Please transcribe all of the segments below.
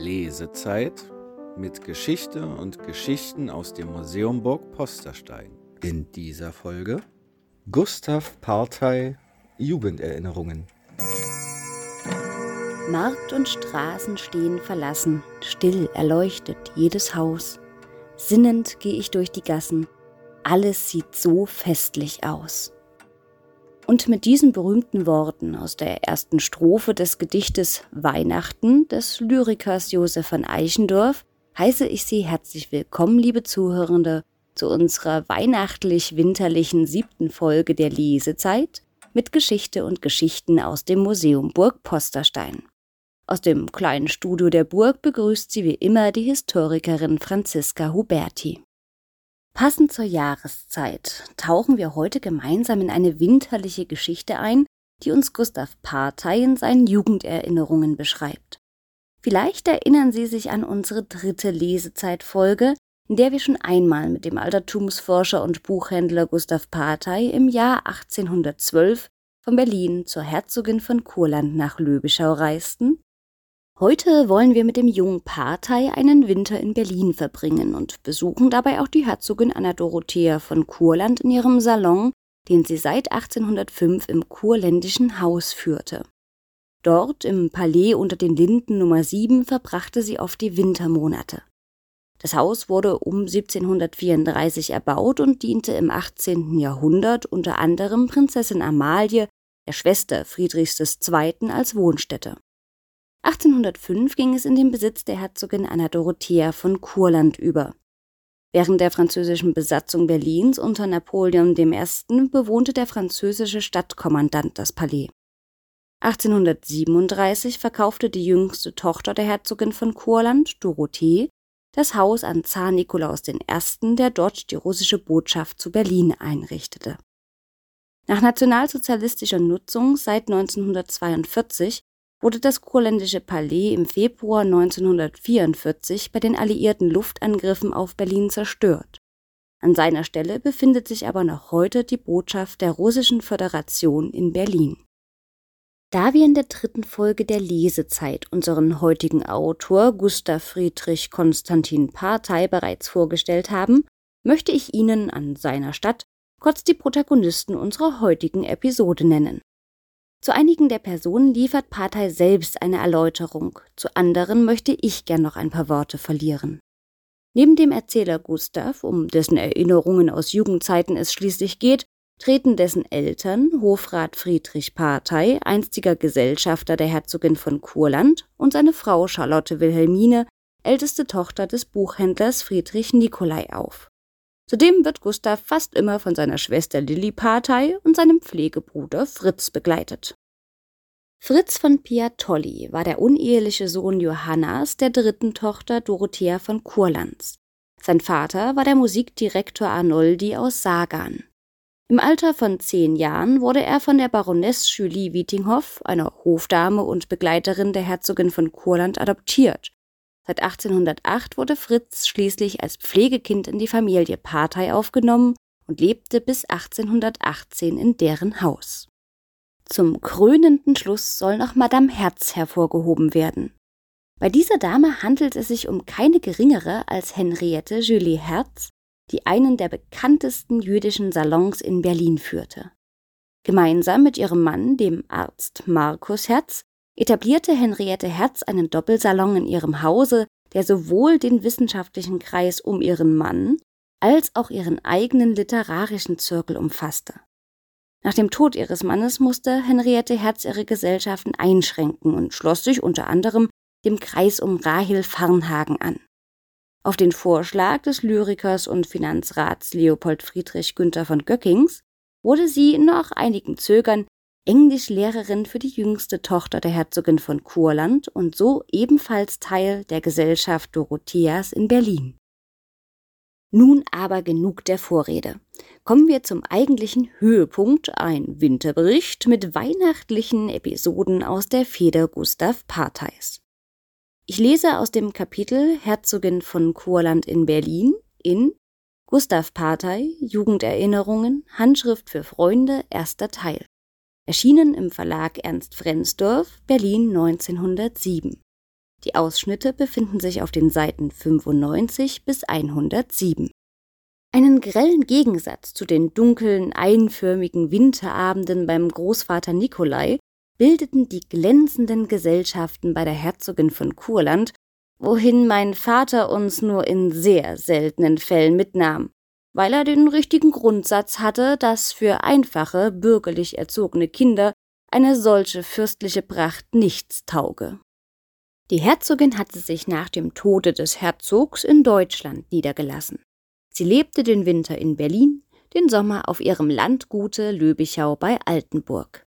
Lesezeit mit Geschichte und Geschichten aus dem Museum Burg Posterstein. In dieser Folge Gustav Partei Jugenderinnerungen. Markt und Straßen stehen verlassen, still erleuchtet jedes Haus. Sinnend gehe ich durch die Gassen, alles sieht so festlich aus. Und mit diesen berühmten Worten aus der ersten Strophe des Gedichtes Weihnachten des Lyrikers Josef von Eichendorff heiße ich Sie herzlich willkommen, liebe Zuhörende, zu unserer weihnachtlich-winterlichen siebten Folge der Lesezeit mit Geschichte und Geschichten aus dem Museum Burg Posterstein. Aus dem kleinen Studio der Burg begrüßt sie wie immer die Historikerin Franziska Huberti. Passend zur Jahreszeit tauchen wir heute gemeinsam in eine winterliche Geschichte ein, die uns Gustav Partei in seinen Jugenderinnerungen beschreibt. Vielleicht erinnern Sie sich an unsere dritte Lesezeitfolge, in der wir schon einmal mit dem Altertumsforscher und Buchhändler Gustav Partei im Jahr 1812 von Berlin zur Herzogin von Kurland nach Löbischau reisten Heute wollen wir mit dem jungen Partei einen Winter in Berlin verbringen und besuchen dabei auch die Herzogin Anna Dorothea von Kurland in ihrem Salon, den sie seit 1805 im kurländischen Haus führte. Dort im Palais unter den Linden Nummer 7 verbrachte sie oft die Wintermonate. Das Haus wurde um 1734 erbaut und diente im 18. Jahrhundert unter anderem Prinzessin Amalie, der Schwester Friedrichs II., als Wohnstätte. 1805 ging es in den Besitz der Herzogin Anna Dorothea von Kurland über. Während der französischen Besatzung Berlins unter Napoleon I. bewohnte der französische Stadtkommandant das Palais. 1837 verkaufte die jüngste Tochter der Herzogin von Kurland, Dorothee, das Haus an Zar Nikolaus I., der dort die russische Botschaft zu Berlin einrichtete. Nach nationalsozialistischer Nutzung seit 1942 wurde das kurländische Palais im Februar 1944 bei den alliierten Luftangriffen auf Berlin zerstört. An seiner Stelle befindet sich aber noch heute die Botschaft der Russischen Föderation in Berlin. Da wir in der dritten Folge der Lesezeit unseren heutigen Autor Gustav Friedrich Konstantin Partei bereits vorgestellt haben, möchte ich Ihnen an seiner Stadt kurz die Protagonisten unserer heutigen Episode nennen. Zu einigen der Personen liefert Partei selbst eine Erläuterung, zu anderen möchte ich gern noch ein paar Worte verlieren. Neben dem Erzähler Gustav, um dessen Erinnerungen aus Jugendzeiten es schließlich geht, treten dessen Eltern, Hofrat Friedrich Partei, einstiger Gesellschafter der Herzogin von Kurland, und seine Frau Charlotte Wilhelmine, älteste Tochter des Buchhändlers Friedrich Nikolai auf. Zudem wird Gustav fast immer von seiner Schwester Lilli Partei und seinem Pflegebruder Fritz begleitet. Fritz von Piatolli war der uneheliche Sohn Johannas, der dritten Tochter Dorothea von Kurlands. Sein Vater war der Musikdirektor Arnoldi aus Sagan. Im Alter von zehn Jahren wurde er von der Baroness Julie Wietinghoff, einer Hofdame und Begleiterin der Herzogin von Kurland, adoptiert Seit 1808 wurde Fritz schließlich als Pflegekind in die Familie Partei aufgenommen und lebte bis 1818 in deren Haus. Zum krönenden Schluss soll noch Madame Herz hervorgehoben werden. Bei dieser Dame handelt es sich um keine geringere als Henriette Julie Herz, die einen der bekanntesten jüdischen Salons in Berlin führte. Gemeinsam mit ihrem Mann, dem Arzt Markus Herz, etablierte Henriette Herz einen Doppelsalon in ihrem Hause, der sowohl den wissenschaftlichen Kreis um ihren Mann als auch ihren eigenen literarischen Zirkel umfasste. Nach dem Tod ihres Mannes musste Henriette Herz ihre Gesellschaften einschränken und schloss sich unter anderem dem Kreis um Rahel Farnhagen an. Auf den Vorschlag des Lyrikers und Finanzrats Leopold Friedrich Günther von Göckings wurde sie nach einigem Zögern Englischlehrerin für die jüngste Tochter der Herzogin von Kurland und so ebenfalls Teil der Gesellschaft Dorotheas in Berlin. Nun aber genug der Vorrede. Kommen wir zum eigentlichen Höhepunkt, ein Winterbericht mit weihnachtlichen Episoden aus der Feder Gustav Parteis. Ich lese aus dem Kapitel Herzogin von Kurland in Berlin in Gustav Partei, Jugenderinnerungen, Handschrift für Freunde, erster Teil erschienen im Verlag Ernst Frensdorf, Berlin 1907. Die Ausschnitte befinden sich auf den Seiten 95 bis 107. Einen grellen Gegensatz zu den dunklen, einförmigen Winterabenden beim Großvater Nikolai bildeten die glänzenden Gesellschaften bei der Herzogin von Kurland, wohin mein Vater uns nur in sehr seltenen Fällen mitnahm, weil er den richtigen Grundsatz hatte, dass für einfache, bürgerlich erzogene Kinder eine solche fürstliche Pracht nichts tauge. Die Herzogin hatte sich nach dem Tode des Herzogs in Deutschland niedergelassen. Sie lebte den Winter in Berlin, den Sommer auf ihrem Landgute Löbichau bei Altenburg.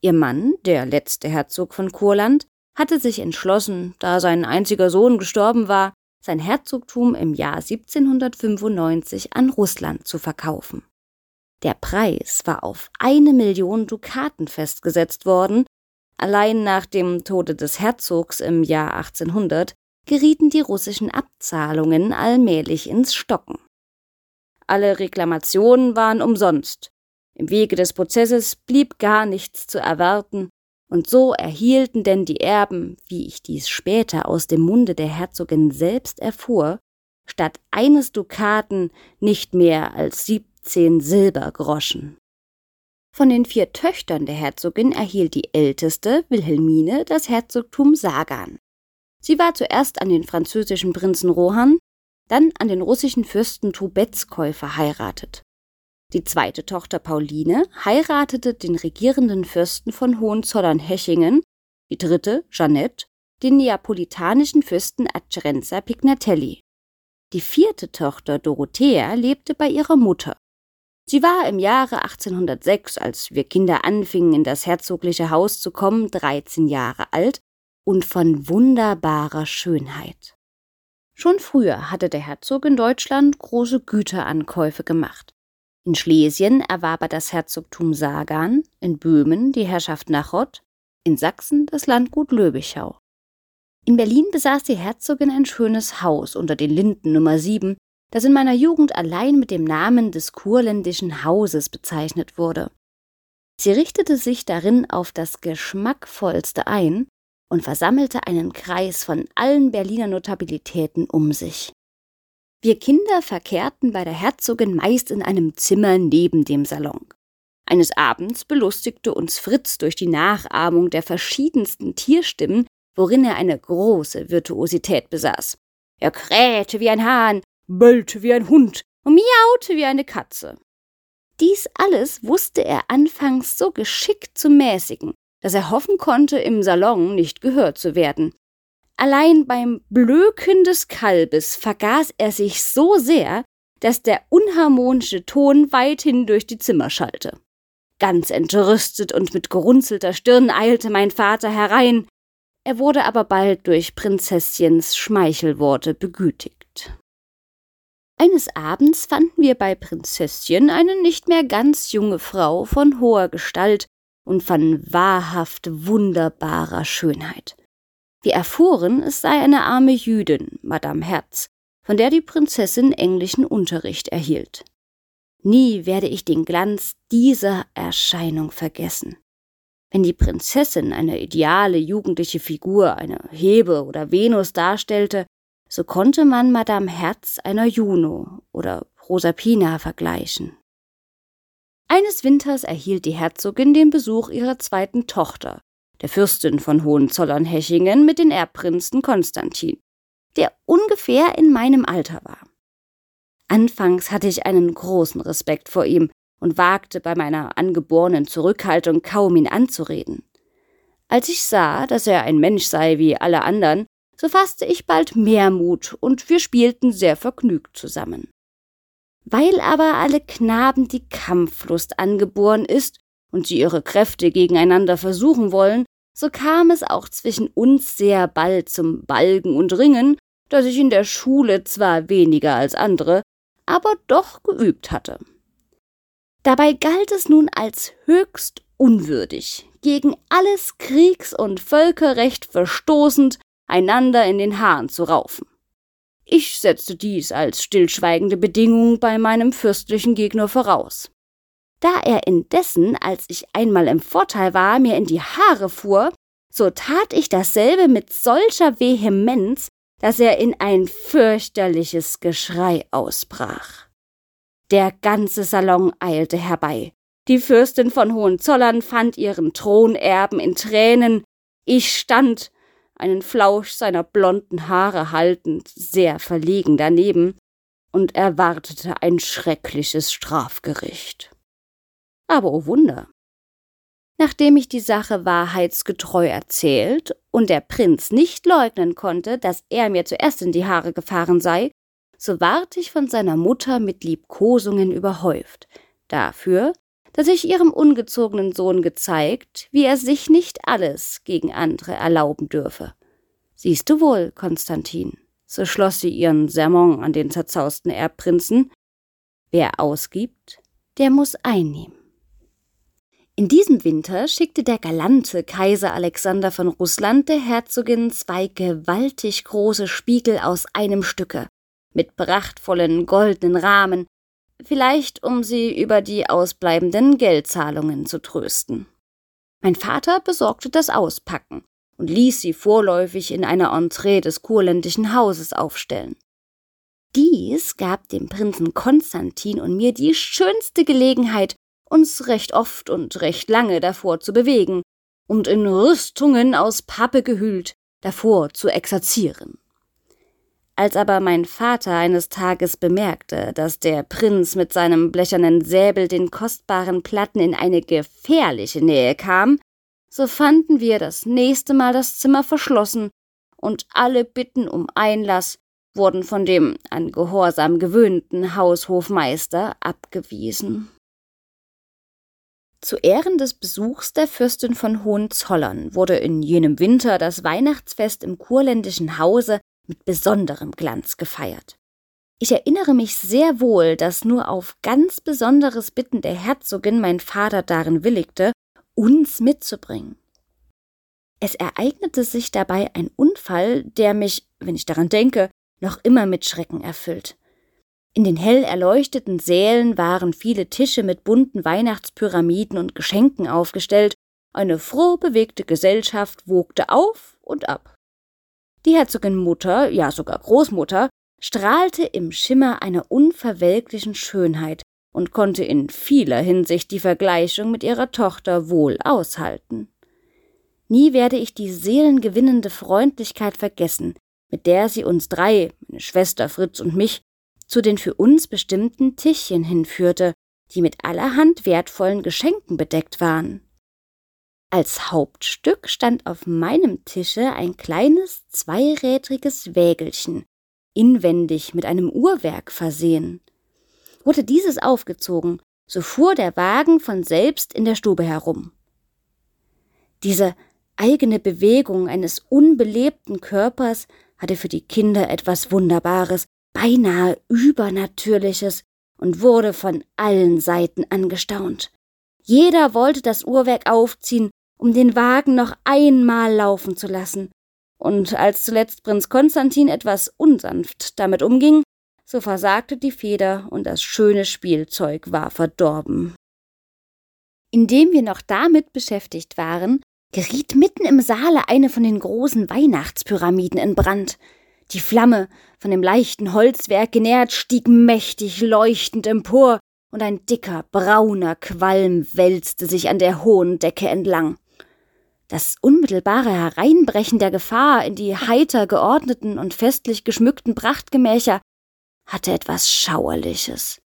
Ihr Mann, der letzte Herzog von Kurland, hatte sich entschlossen, da sein einziger Sohn gestorben war, sein Herzogtum im Jahr 1795 an Russland zu verkaufen. Der Preis war auf eine Million Dukaten festgesetzt worden. Allein nach dem Tode des Herzogs im Jahr 1800 gerieten die russischen Abzahlungen allmählich ins Stocken. Alle Reklamationen waren umsonst. Im Wege des Prozesses blieb gar nichts zu erwarten, und so erhielten denn die Erben, wie ich dies später aus dem Munde der Herzogin selbst erfuhr, statt eines Dukaten nicht mehr als siebzehn Silbergroschen. Von den vier Töchtern der Herzogin erhielt die älteste, Wilhelmine, das Herzogtum Sagan. Sie war zuerst an den französischen Prinzen Rohan, dann an den russischen Fürsten Trubezkoi verheiratet. Die zweite Tochter Pauline heiratete den regierenden Fürsten von Hohenzollern-Hechingen, die dritte, Jeannette, den neapolitanischen Fürsten Acerenza Pignatelli. Die vierte Tochter Dorothea lebte bei ihrer Mutter. Sie war im Jahre 1806, als wir Kinder anfingen, in das herzogliche Haus zu kommen, 13 Jahre alt und von wunderbarer Schönheit. Schon früher hatte der Herzog in Deutschland große Güterankäufe gemacht. In Schlesien erwarb er das Herzogtum Sagan, in Böhmen die Herrschaft Nachod, in Sachsen das Landgut Löbichau. In Berlin besaß die Herzogin ein schönes Haus unter den Linden Nummer 7, das in meiner Jugend allein mit dem Namen des kurländischen Hauses bezeichnet wurde. Sie richtete sich darin auf das geschmackvollste ein und versammelte einen Kreis von allen Berliner Notabilitäten um sich. Wir Kinder verkehrten bei der Herzogin meist in einem Zimmer neben dem Salon. Eines Abends belustigte uns Fritz durch die Nachahmung der verschiedensten Tierstimmen, worin er eine große Virtuosität besaß. Er krähte wie ein Hahn, bellte wie ein Hund und miaute wie eine Katze. Dies alles wusste er anfangs so geschickt zu mäßigen, dass er hoffen konnte, im Salon nicht gehört zu werden. Allein beim Blöken des Kalbes vergaß er sich so sehr, dass der unharmonische Ton weithin durch die Zimmer schallte. Ganz entrüstet und mit gerunzelter Stirn eilte mein Vater herein. Er wurde aber bald durch Prinzesschens Schmeichelworte begütigt. Eines Abends fanden wir bei Prinzesschen eine nicht mehr ganz junge Frau von hoher Gestalt, und von wahrhaft wunderbarer Schönheit. Wir erfuhren, es sei eine arme Jüdin, Madame Herz, von der die Prinzessin englischen Unterricht erhielt. Nie werde ich den Glanz dieser Erscheinung vergessen. Wenn die Prinzessin eine ideale jugendliche Figur, eine Hebe oder Venus darstellte, so konnte man Madame Herz einer Juno oder Proserpina vergleichen. Eines Winters erhielt die Herzogin den Besuch ihrer zweiten Tochter, der Fürstin von Hohenzollern-Hechingen mit den Erbprinzen Konstantin, der ungefähr in meinem Alter war. Anfangs hatte ich einen großen Respekt vor ihm und wagte bei meiner angeborenen Zurückhaltung kaum ihn anzureden. Als ich sah, dass er ein Mensch sei wie alle anderen, so fasste ich bald mehr Mut und wir spielten sehr vergnügt zusammen. Weil aber alle Knaben die Kampflust angeboren ist und sie ihre Kräfte gegeneinander versuchen wollen, so kam es auch zwischen uns sehr bald zum Balgen und Ringen, das ich in der Schule zwar weniger als andere, aber doch geübt hatte. Dabei galt es nun als höchst unwürdig, gegen alles Kriegs- und Völkerrecht verstoßend, einander in den Haaren zu raufen. Ich setzte dies als stillschweigende Bedingung bei meinem fürstlichen Gegner voraus. Da er indessen, als ich einmal im Vorteil war, mir in die Haare fuhr, so tat ich dasselbe mit solcher Vehemenz, dass er in ein fürchterliches Geschrei ausbrach. Der ganze Salon eilte herbei. Die Fürstin von Hohenzollern fand ihren Thronerben in Tränen. Ich stand, einen Flausch seiner blonden Haare haltend, sehr verlegen daneben und erwartete ein schreckliches Strafgericht. Aber oh Wunder, Nachdem ich die Sache wahrheitsgetreu erzählt und der Prinz nicht leugnen konnte, dass er mir zuerst in die Haare gefahren sei, so ward ich von seiner Mutter mit Liebkosungen überhäuft, dafür, dass ich ihrem ungezogenen Sohn gezeigt, wie er sich nicht alles gegen andere erlauben dürfe. Siehst du wohl, Konstantin, so schloss sie ihren Sermon an den zerzausten Erbprinzen, wer ausgibt, der muss einnehmen. In diesem Winter schickte der galante Kaiser Alexander von Russland der Herzogin zwei gewaltig große Spiegel aus einem Stücke, mit prachtvollen goldenen Rahmen, vielleicht um sie über die ausbleibenden Geldzahlungen zu trösten. Mein Vater besorgte das Auspacken und ließ sie vorläufig in einer Entree des kurländischen Hauses aufstellen. Dies gab dem Prinzen Konstantin und mir die schönste Gelegenheit, uns recht oft und recht lange davor zu bewegen und in Rüstungen aus Pappe gehüllt davor zu exerzieren. Als aber mein Vater eines Tages bemerkte, dass der Prinz mit seinem blechernen Säbel den kostbaren Platten in eine gefährliche Nähe kam, so fanden wir das nächste Mal das Zimmer verschlossen, und alle Bitten um Einlass wurden von dem an Gehorsam gewöhnten Haushofmeister abgewiesen. Zu Ehren des Besuchs der Fürstin von Hohenzollern wurde in jenem Winter das Weihnachtsfest im kurländischen Hause mit besonderem Glanz gefeiert. Ich erinnere mich sehr wohl, dass nur auf ganz besonderes Bitten der Herzogin mein Vater darin willigte, uns mitzubringen. Es ereignete sich dabei ein Unfall, der mich, wenn ich daran denke, noch immer mit Schrecken erfüllt. In den hell erleuchteten Sälen waren viele Tische mit bunten Weihnachtspyramiden und Geschenken aufgestellt, eine froh bewegte Gesellschaft wogte auf und ab. Die Herzogin Mutter, ja sogar Großmutter, strahlte im Schimmer einer unverwelklichen Schönheit und konnte in vieler Hinsicht die Vergleichung mit ihrer Tochter wohl aushalten. Nie werde ich die seelengewinnende Freundlichkeit vergessen, mit der sie uns drei, meine Schwester Fritz und mich, zu den für uns bestimmten Tischchen hinführte, die mit allerhand wertvollen Geschenken bedeckt waren. Als Hauptstück stand auf meinem Tische ein kleines zweirädriges Wägelchen, inwendig mit einem Uhrwerk versehen. Wurde dieses aufgezogen, so fuhr der Wagen von selbst in der Stube herum. Diese eigene Bewegung eines unbelebten Körpers hatte für die Kinder etwas Wunderbares beinahe Übernatürliches und wurde von allen Seiten angestaunt. Jeder wollte das Uhrwerk aufziehen, um den Wagen noch einmal laufen zu lassen. Und als zuletzt Prinz Konstantin etwas unsanft damit umging, so versagte die Feder und das schöne Spielzeug war verdorben. Indem wir noch damit beschäftigt waren, geriet mitten im Saale eine von den großen Weihnachtspyramiden in Brand. Die Flamme, von dem leichten Holzwerk genährt, stieg mächtig leuchtend empor, und ein dicker, brauner Qualm wälzte sich an der hohen Decke entlang. Das unmittelbare Hereinbrechen der Gefahr in die heiter geordneten und festlich geschmückten Prachtgemächer hatte etwas Schauerliches.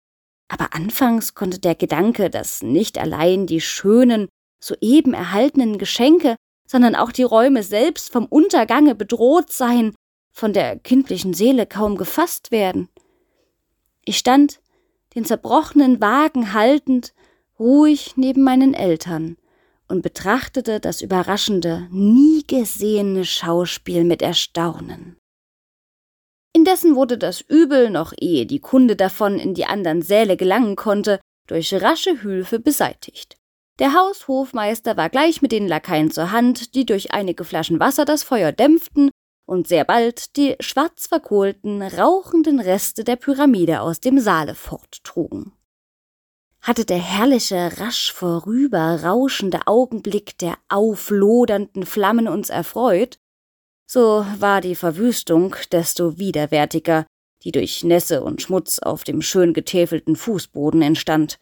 Aber anfangs konnte der Gedanke, dass nicht allein die schönen, soeben erhaltenen Geschenke, sondern auch die Räume selbst vom Untergange bedroht seien, von der kindlichen Seele kaum gefasst werden. Ich stand, den zerbrochenen Wagen haltend, ruhig neben meinen Eltern und betrachtete das überraschende, nie gesehene Schauspiel mit Erstaunen. Indessen wurde das Übel, noch ehe die Kunde davon in die anderen Säle gelangen konnte, durch rasche Hülfe beseitigt. Der Haushofmeister war gleich mit den Lakaien zur Hand, die durch einige Flaschen Wasser das Feuer dämpften und sehr bald die schwarz verkohlten, rauchenden Reste der Pyramide aus dem Saale forttrugen. hatte der herrliche, rasch vorüber rauschende Augenblick der auflodernden Flammen uns erfreut, so war die Verwüstung desto widerwärtiger, die durch Nässe und Schmutz auf dem schön getäfelten Fußboden entstand.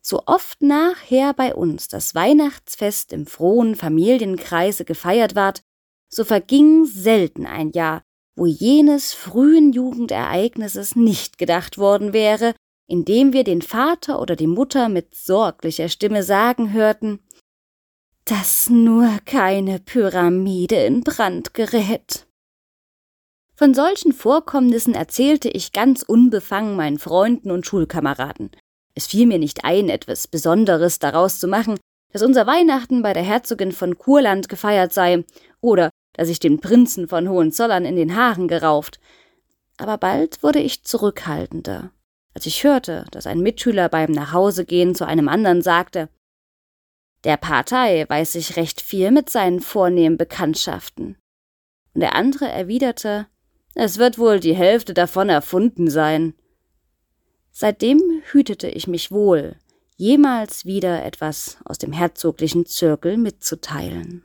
So oft nachher bei uns das Weihnachtsfest im frohen Familienkreise gefeiert ward, so verging selten ein Jahr, wo jenes frühen Jugendereignisses nicht gedacht worden wäre, indem wir den Vater oder die Mutter mit sorglicher Stimme sagen hörten, dass nur keine Pyramide in Brand gerät. Von solchen Vorkommnissen erzählte ich ganz unbefangen meinen Freunden und Schulkameraden. Es fiel mir nicht ein, etwas Besonderes daraus zu machen, dass unser Weihnachten bei der Herzogin von Kurland gefeiert sei oder dass ich den Prinzen von Hohenzollern in den Haaren gerauft. Aber bald wurde ich zurückhaltender als ich hörte, dass ein Mitschüler beim Nachhausegehen zu einem anderen sagte, der Partei weiß sich recht viel mit seinen vornehmen Bekanntschaften. Und der andere erwiderte, es wird wohl die Hälfte davon erfunden sein. Seitdem hütete ich mich wohl, jemals wieder etwas aus dem herzoglichen Zirkel mitzuteilen.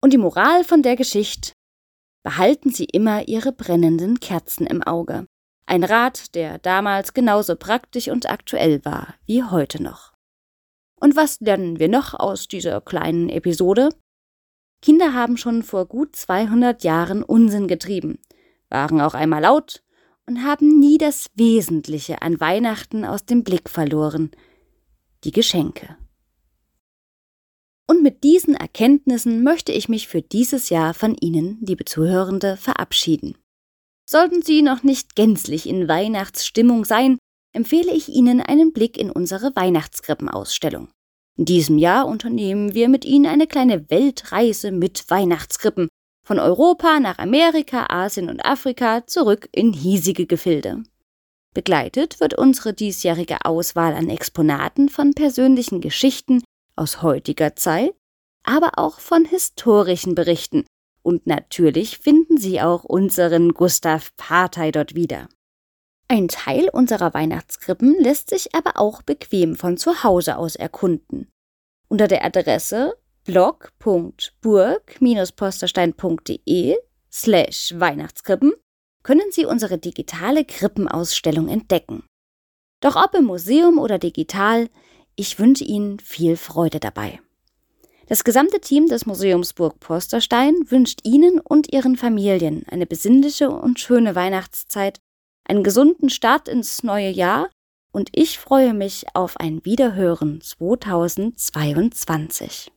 Und die Moral von der Geschichte behalten Sie immer Ihre brennenden Kerzen im Auge. Ein Rat, der damals genauso praktisch und aktuell war wie heute noch. Und was lernen wir noch aus dieser kleinen Episode? Kinder haben schon vor gut 200 Jahren Unsinn getrieben, waren auch einmal laut und haben nie das Wesentliche an Weihnachten aus dem Blick verloren, die Geschenke. Und mit diesen Erkenntnissen möchte ich mich für dieses Jahr von Ihnen, liebe Zuhörende, verabschieden. Sollten Sie noch nicht gänzlich in Weihnachtsstimmung sein, empfehle ich Ihnen einen Blick in unsere Weihnachtskrippenausstellung. In diesem Jahr unternehmen wir mit Ihnen eine kleine Weltreise mit Weihnachtskrippen von Europa nach Amerika, Asien und Afrika zurück in hiesige Gefilde. Begleitet wird unsere diesjährige Auswahl an Exponaten von persönlichen Geschichten aus heutiger Zeit, aber auch von historischen Berichten und natürlich finden Sie auch unseren Gustav Partei dort wieder. Ein Teil unserer Weihnachtskrippen lässt sich aber auch bequem von zu Hause aus erkunden. Unter der Adresse blog.burg-posterstein.de slash Weihnachtskrippen können Sie unsere digitale Krippenausstellung entdecken. Doch ob im Museum oder digital, ich wünsche Ihnen viel Freude dabei. Das gesamte Team des Museums Burg Posterstein wünscht Ihnen und Ihren Familien eine besinnliche und schöne Weihnachtszeit, einen gesunden Start ins neue Jahr und ich freue mich auf ein Wiederhören 2022.